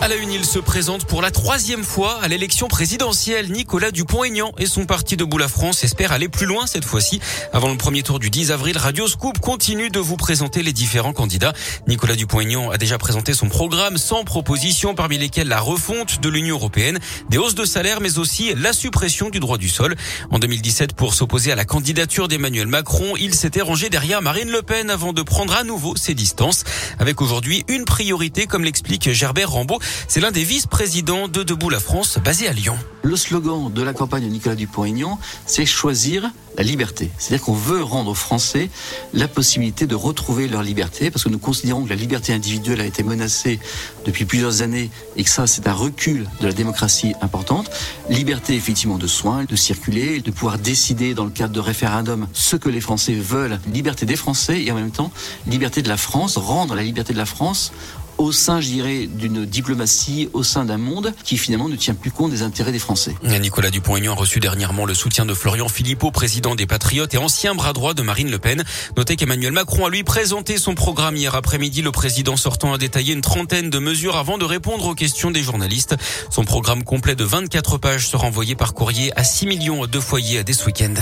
À la une, il se présente pour la troisième fois à l'élection présidentielle. Nicolas Dupont-Aignan et son parti Debout la France espèrent aller plus loin cette fois-ci. Avant le premier tour du 10 avril, Radio Scoop continue de vous présenter les différents candidats. Nicolas Dupont-Aignan a déjà présenté son programme sans proposition parmi lesquelles la refonte de l'Union européenne, des hausses de salaire mais aussi la suppression du droit du sol. En 2017, pour s'opposer à la candidature d'Emmanuel Macron, il s'était rangé derrière Marine Le Pen avant de prendre à nouveau ses distances. Avec aujourd'hui une priorité, comme l'explique Gerbert Rambaud, c'est l'un des vice-présidents de Debout la France, basé à Lyon. Le slogan de la campagne de Nicolas Dupont-Aignan, c'est choisir la liberté. C'est-à-dire qu'on veut rendre aux Français la possibilité de retrouver leur liberté, parce que nous considérons que la liberté individuelle a été menacée depuis plusieurs années et que ça, c'est un recul de la démocratie importante. Liberté, effectivement, de soins, de circuler, de pouvoir décider dans le cadre de référendum ce que les Français veulent. Liberté des Français et en même temps, liberté de la France, rendre la liberté de la France au sein, je dirais, d'une diplomatie, au sein d'un monde qui finalement ne tient plus compte des intérêts des Français. Nicolas Dupont-Aignan a reçu dernièrement le soutien de Florian Philippot, président des Patriotes et ancien bras droit de Marine Le Pen. Notez qu'Emmanuel Macron a lui présenté son programme hier après-midi. Le président sortant a détaillé une trentaine de mesures avant de répondre aux questions des journalistes. Son programme complet de 24 pages sera envoyé par courrier à 6 millions de foyers dès ce week-end.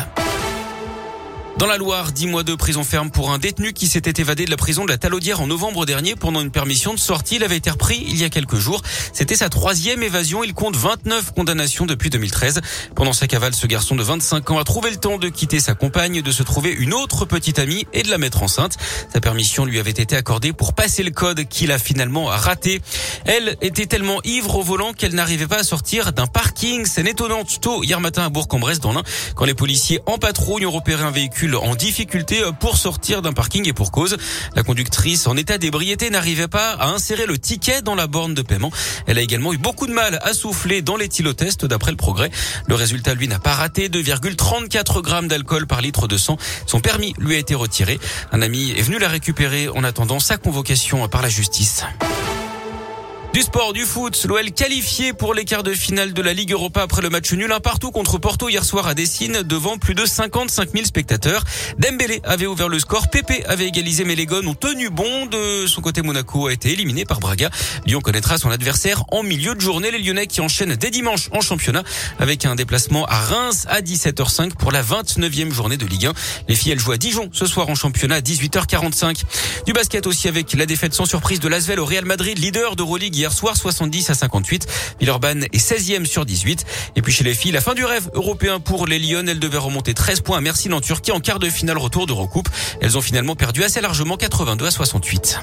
Dans la Loire, 10 mois de prison ferme pour un détenu qui s'était évadé de la prison de la Talaudière en novembre dernier pendant une permission de sortie. Il avait été repris il y a quelques jours. C'était sa troisième évasion. Il compte 29 condamnations depuis 2013. Pendant sa cavale, ce garçon de 25 ans a trouvé le temps de quitter sa compagne, de se trouver une autre petite amie et de la mettre enceinte. Sa permission lui avait été accordée pour passer le code qu'il a finalement raté. Elle était tellement ivre au volant qu'elle n'arrivait pas à sortir d'un parking. C'est étonnant. Tôt hier matin à Bourg-en-Bresse dans l'Ain, quand les policiers en patrouille ont repéré un véhicule en difficulté pour sortir d'un parking et pour cause. La conductrice en état d'ébriété n'arrivait pas à insérer le ticket dans la borne de paiement. Elle a également eu beaucoup de mal à souffler dans l'éthylotest d'après le progrès. Le résultat, lui, n'a pas raté 2,34 grammes d'alcool par litre de sang. Son permis lui a été retiré. Un ami est venu la récupérer en attendant sa convocation par la justice. Du sport, du foot, l'OL qualifié pour les quarts de finale de la Ligue Europa après le match nul un partout contre Porto hier soir à Dessine devant plus de 55 000 spectateurs. Dembélé avait ouvert le score, Pepe avait égalisé mais les Gones ont tenu bon. De son côté, Monaco a été éliminé par Braga. Lyon connaîtra son adversaire en milieu de journée. Les Lyonnais qui enchaînent dès dimanche en championnat avec un déplacement à Reims à 17h05 pour la 29e journée de Ligue 1. Les filles, elles jouent à Dijon ce soir en championnat à 18h45. Du basket aussi avec la défaite sans surprise de Lasvel au Real Madrid, leader d'Euroleague hier soir 70 à 58. Villeurbanne est 16e sur 18. Et puis chez les filles, la fin du rêve européen pour les Lyon. Elles devaient remonter 13 points à Mersin en Turquie en quart de finale retour de recoupe. Elles ont finalement perdu assez largement 82 à 68.